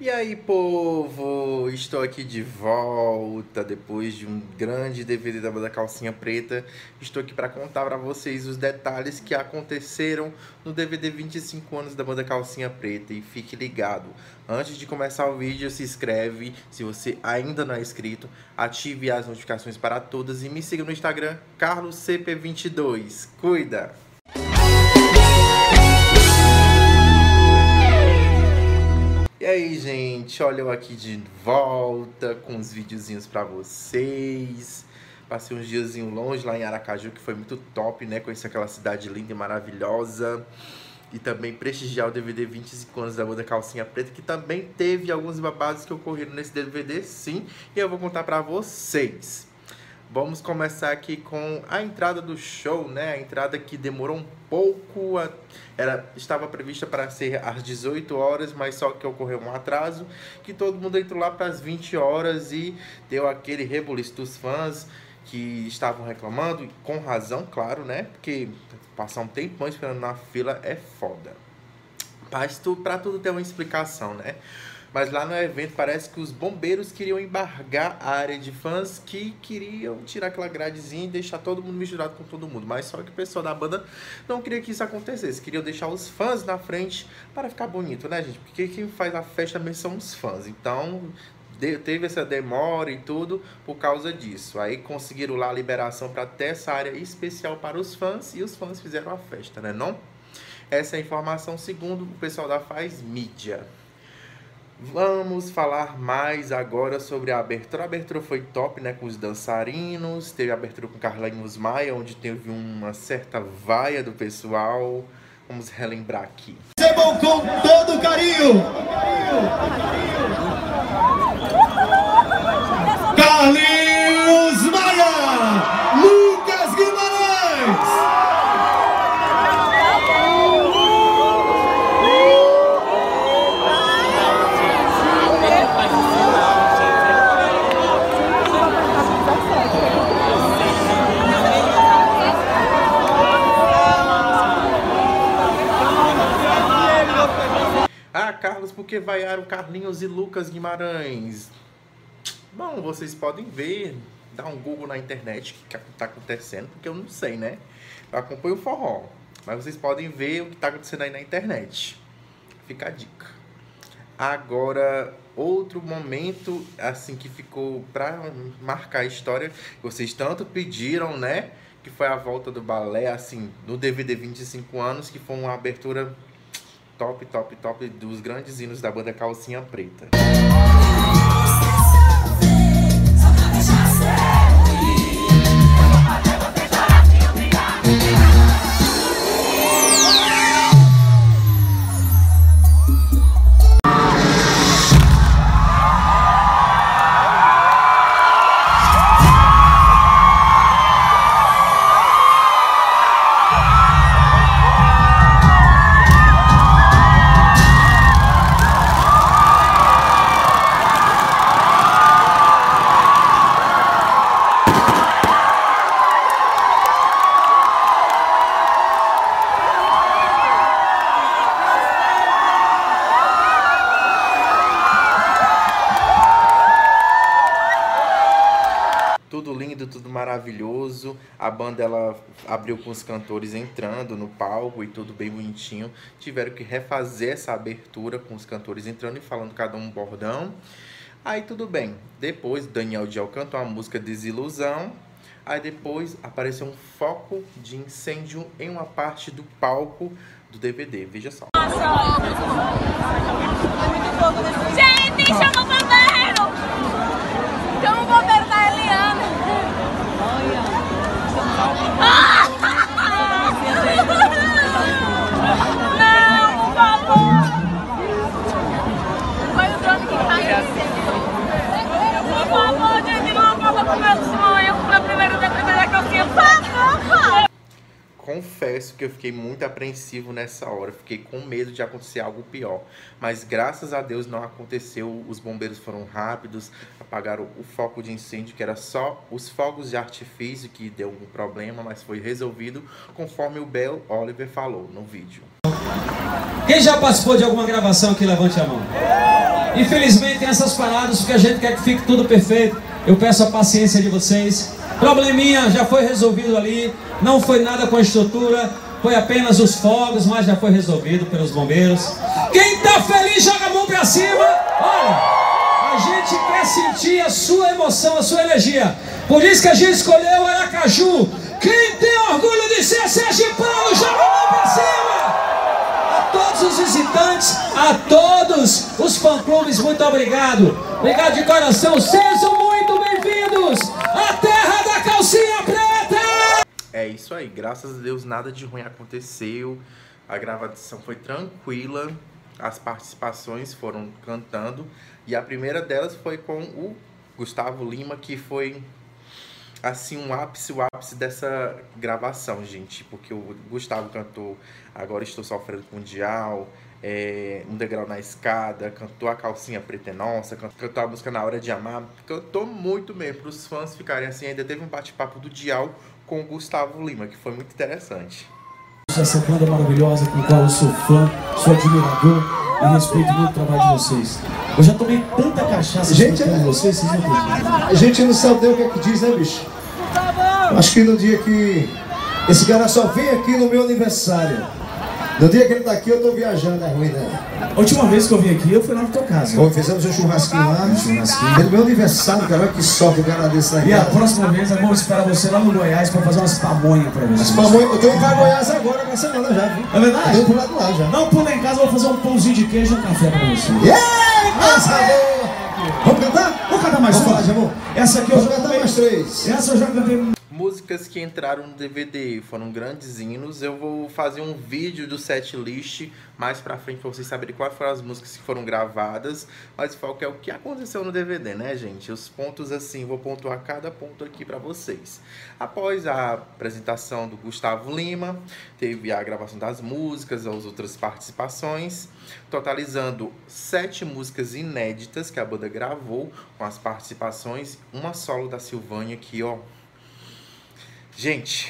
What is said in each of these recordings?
E aí, povo? Estou aqui de volta depois de um grande DVD da banda Calcinha Preta. Estou aqui para contar para vocês os detalhes que aconteceram no DVD 25 anos da banda Calcinha Preta. E fique ligado, antes de começar o vídeo, se inscreve. Se você ainda não é inscrito, ative as notificações para todas e me siga no Instagram, CarlosCP22. Cuida! Aí, gente, olha eu aqui de volta com uns videozinhos para vocês. Passei uns diazinho longe lá em Aracaju, que foi muito top, né? Conheci aquela cidade linda e maravilhosa. E também prestigiar o DVD 25 anos da banda Calcinha Preta, que também teve alguns babados que ocorreram nesse DVD, sim. E eu vou contar para vocês. Vamos começar aqui com a entrada do show, né? A entrada que demorou um pouco, a... era estava prevista para ser às 18 horas, mas só que ocorreu um atraso, que todo mundo entrou lá para as 20 horas e deu aquele rebuliço dos fãs que estavam reclamando, com razão, claro, né? Porque passar um tempão esperando na fila é foda. Mas tu, para tudo ter uma explicação, né? Mas lá no evento parece que os bombeiros queriam embargar a área de fãs que queriam tirar aquela gradezinha e deixar todo mundo misturado com todo mundo. Mas só que o pessoal da banda não queria que isso acontecesse. Queriam deixar os fãs na frente para ficar bonito, né, gente? Porque quem faz a festa mesmo são os fãs. Então teve essa demora e tudo por causa disso. Aí conseguiram lá a liberação para ter essa área especial para os fãs e os fãs fizeram a festa, né? Não? Essa é a informação segundo o pessoal da Faz Mídia. Vamos falar mais agora sobre a abertura. A abertura foi top, né? Com os dançarinos. Teve a abertura com Carlinhos Maia, onde teve uma certa vaia do pessoal. Vamos relembrar aqui. Recebam com todo carinho! Carlinhos Vaiaram Carlinhos e Lucas Guimarães? Bom, vocês podem ver, dar um Google na internet o que está acontecendo, porque eu não sei, né? Eu acompanho o forró, mas vocês podem ver o que está acontecendo aí na internet. Fica a dica. Agora, outro momento, assim, que ficou para marcar a história, vocês tanto pediram, né? Que foi a volta do balé, assim, no DVD 25 anos, que foi uma abertura top, top, top dos grandes hinos da banda Calcinha Preta. Tudo maravilhoso. A banda ela abriu com os cantores entrando no palco e tudo bem bonitinho. Tiveram que refazer essa abertura com os cantores entrando e falando cada um bordão. Aí tudo bem. Depois Daniel Diel cantou a música Desilusão. Aí depois apareceu um foco de incêndio em uma parte do palco do DVD. Veja só. Gente, chama o eu fiquei muito apreensivo nessa hora, fiquei com medo de acontecer algo pior. Mas graças a Deus não aconteceu, os bombeiros foram rápidos, apagaram o foco de incêndio, que era só os fogos de artifício que deu um problema, mas foi resolvido conforme o Bel Oliver falou no vídeo. Quem já participou de alguma gravação aqui, levante a mão. Infelizmente tem essas paradas porque a gente quer que fique tudo perfeito. Eu peço a paciência de vocês. Probleminha já foi resolvido ali, não foi nada com a estrutura, foi apenas os fogos, mas já foi resolvido pelos bombeiros. Quem tá feliz joga a mão pra cima. Olha. A gente quer sentir a sua emoção, a sua energia. Por isso que a gente escolheu Aracaju. Quem tem orgulho de ser sergipano, joga a mão pra cima. A todos os visitantes, a todos os fã-clubes, muito obrigado. Obrigado de coração. Muito É isso aí, graças a Deus nada de ruim aconteceu. A gravação foi tranquila, as participações foram cantando. E a primeira delas foi com o Gustavo Lima, que foi assim um ápice, o ápice dessa gravação, gente, porque o Gustavo cantou Agora Estou Sofrendo com o Dial, é, Um Degrau na Escada, cantou a Calcinha Preta é Nossa, cantou a música Na Hora de Amar, cantou muito mesmo, para os fãs ficarem assim, ainda teve um bate-papo do Dial com o Gustavo Lima, que foi muito interessante. Essa banda maravilhosa com a qual eu sou fã, sou admirador e respeito muito o trabalho de vocês. Eu já tomei tanta cachaça Gente, é- vocês, vocês não acreditam. A gente não sabe nem o que é que diz, né, bicho? Acho que no dia que esse cara só vem aqui no meu aniversário. No dia que ele tá aqui, eu tô viajando, é ruim, né? A última vez que eu vim aqui, eu fui lá na tua casa. Bom, fizemos um churrasquinho lá. Um churrasquinho. Pelo meu aniversário, cara, olha que sorte o cara desse E daqui. a próxima vez, eu vou esperar você lá no Goiás pra fazer umas pamonhas pra vocês. Mamãe, eu tô indo pra Goiás agora na semana já, viu? É verdade? Eu pro lado lá já. Não, pula em casa, eu vou fazer um pãozinho de queijo e um café pra vocês. Yeah! Boa! Vamos cantar? Vamos cantar mais Vamos uma? lá. Essa aqui eu Vamos já cantei. mais três. Essa eu já cantei. Músicas que entraram no DVD foram grandes hinos. Eu vou fazer um vídeo do set list mais pra frente pra vocês saberem quais foram as músicas que foram gravadas. Mas foco é o que aconteceu no DVD, né, gente? Os pontos assim, vou pontuar cada ponto aqui pra vocês. Após a apresentação do Gustavo Lima, teve a gravação das músicas, as outras participações, totalizando sete músicas inéditas que a banda gravou com as participações, uma solo da Silvânia que, ó, Gente,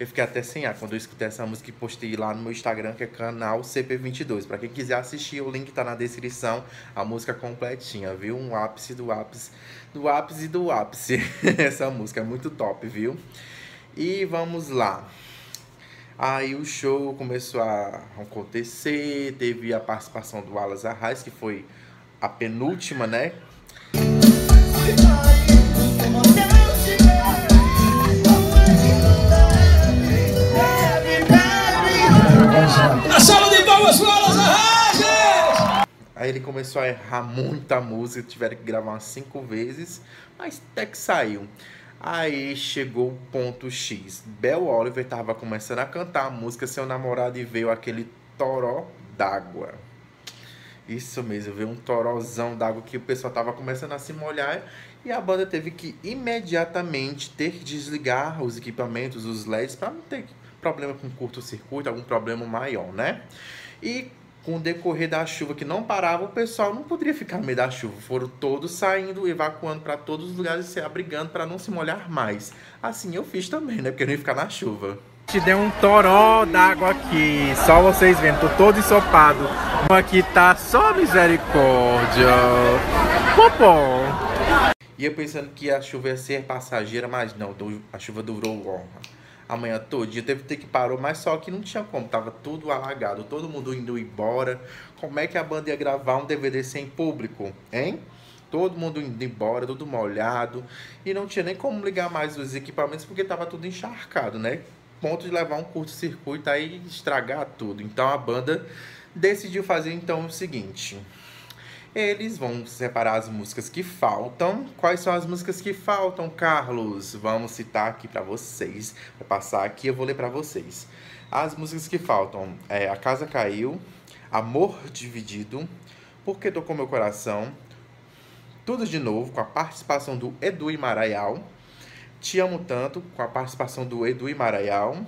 eu fiquei até sem ar quando eu escutei essa música e postei lá no meu Instagram, que é canal CP22. Pra quem quiser assistir, o link tá na descrição. A música completinha, viu? Um ápice do ápice, do ápice do ápice. essa música é muito top, viu? E vamos lá. Aí o show começou a acontecer, teve a participação do Alas Arraes, que foi a penúltima, né? A sala de palmas para as. Aí ele começou a errar muita música, tiveram que gravar umas cinco vezes, mas até que saiu. Aí chegou o ponto X. Bel Oliver tava começando a cantar a música Seu Namorado e veio aquele toró d'água. Isso mesmo, veio um torozão d'água que o pessoal tava começando a se molhar e a banda teve que imediatamente ter que desligar os equipamentos, os LEDs, para não ter problema com curto-circuito, algum problema maior, né? E com o decorrer da chuva que não parava, o pessoal não poderia ficar no meio da chuva. Foram todos saindo, evacuando para todos os lugares e se abrigando para não se molhar mais. Assim eu fiz também, né? Porque eu não ia ficar na chuva. Te deu um toró d'água aqui, só vocês vendo, tô todo ensopado. Aqui tá só misericórdia. Popom. E eu pensando que a chuva ia ser passageira, mas não, a chuva durou ó, amanhã todinha. Teve que ter que parou, mas só que não tinha como, tava tudo alagado, todo mundo indo embora. Como é que a banda ia gravar um DVD sem público, hein? Todo mundo indo embora, tudo molhado. E não tinha nem como ligar mais os equipamentos porque tava tudo encharcado, né? Ponto de levar um curto-circuito aí e estragar tudo. Então a banda decidiu fazer então o seguinte. Eles vão separar as músicas que faltam. Quais são as músicas que faltam, Carlos? Vamos citar aqui pra vocês. Vai passar aqui, eu vou ler pra vocês. As músicas que faltam é A Casa Caiu, Amor Dividido, Porque Tocou Meu Coração, Tudo de Novo, com a participação do Edu e Maraial, Te Amo Tanto, com a participação do Edu e Maraial,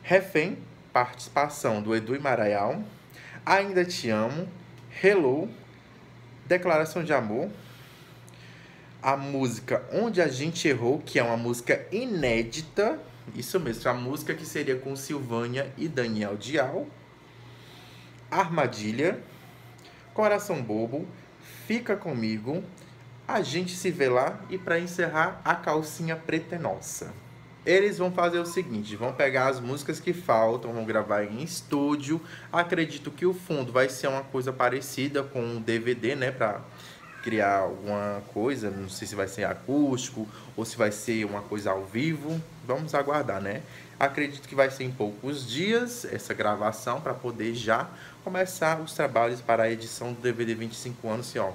Refém, participação do Edu e Maraial, Ainda Te Amo, Hello, Declaração de Amor, a música Onde a Gente Errou, que é uma música inédita, isso mesmo, a música que seria com Silvânia e Daniel Dial, Armadilha, Coração Bobo, fica comigo. A gente se vê lá. E para encerrar, a calcinha preta é nossa. Eles vão fazer o seguinte, vão pegar as músicas que faltam, vão gravar em estúdio. Acredito que o fundo vai ser uma coisa parecida com um DVD, né, para criar alguma coisa, não sei se vai ser acústico ou se vai ser uma coisa ao vivo. Vamos aguardar, né? Acredito que vai ser em poucos dias essa gravação para poder já começar os trabalhos para a edição do DVD 25 anos, ó.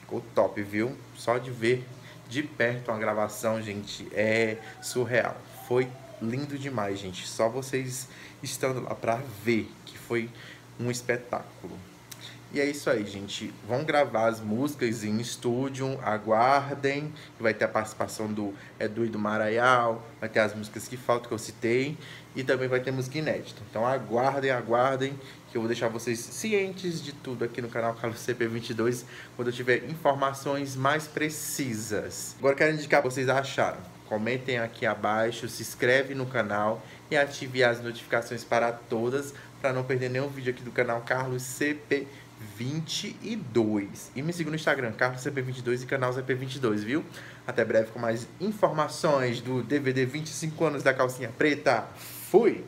Ficou top, viu? Só de ver de perto uma gravação, gente, é surreal. Foi lindo demais, gente. Só vocês estando lá para ver que foi um espetáculo. E é isso aí, gente. Vão gravar as músicas em estúdio, aguardem. Vai ter a participação do Edu e do Maraial, vai ter as músicas que faltam, que eu citei, e também vai ter música inédita. Então aguardem, aguardem, que eu vou deixar vocês cientes de tudo aqui no canal Carlos CP22, quando eu tiver informações mais precisas. Agora quero indicar o que vocês acharam. Comentem aqui abaixo, se inscreve no canal e ative as notificações para todas, para não perder nenhum vídeo aqui do canal Carlos CP22. 22. E me siga no Instagram, CarlosCP22 e canal CP22, viu? Até breve com mais informações do DVD 25 anos da calcinha preta. Fui!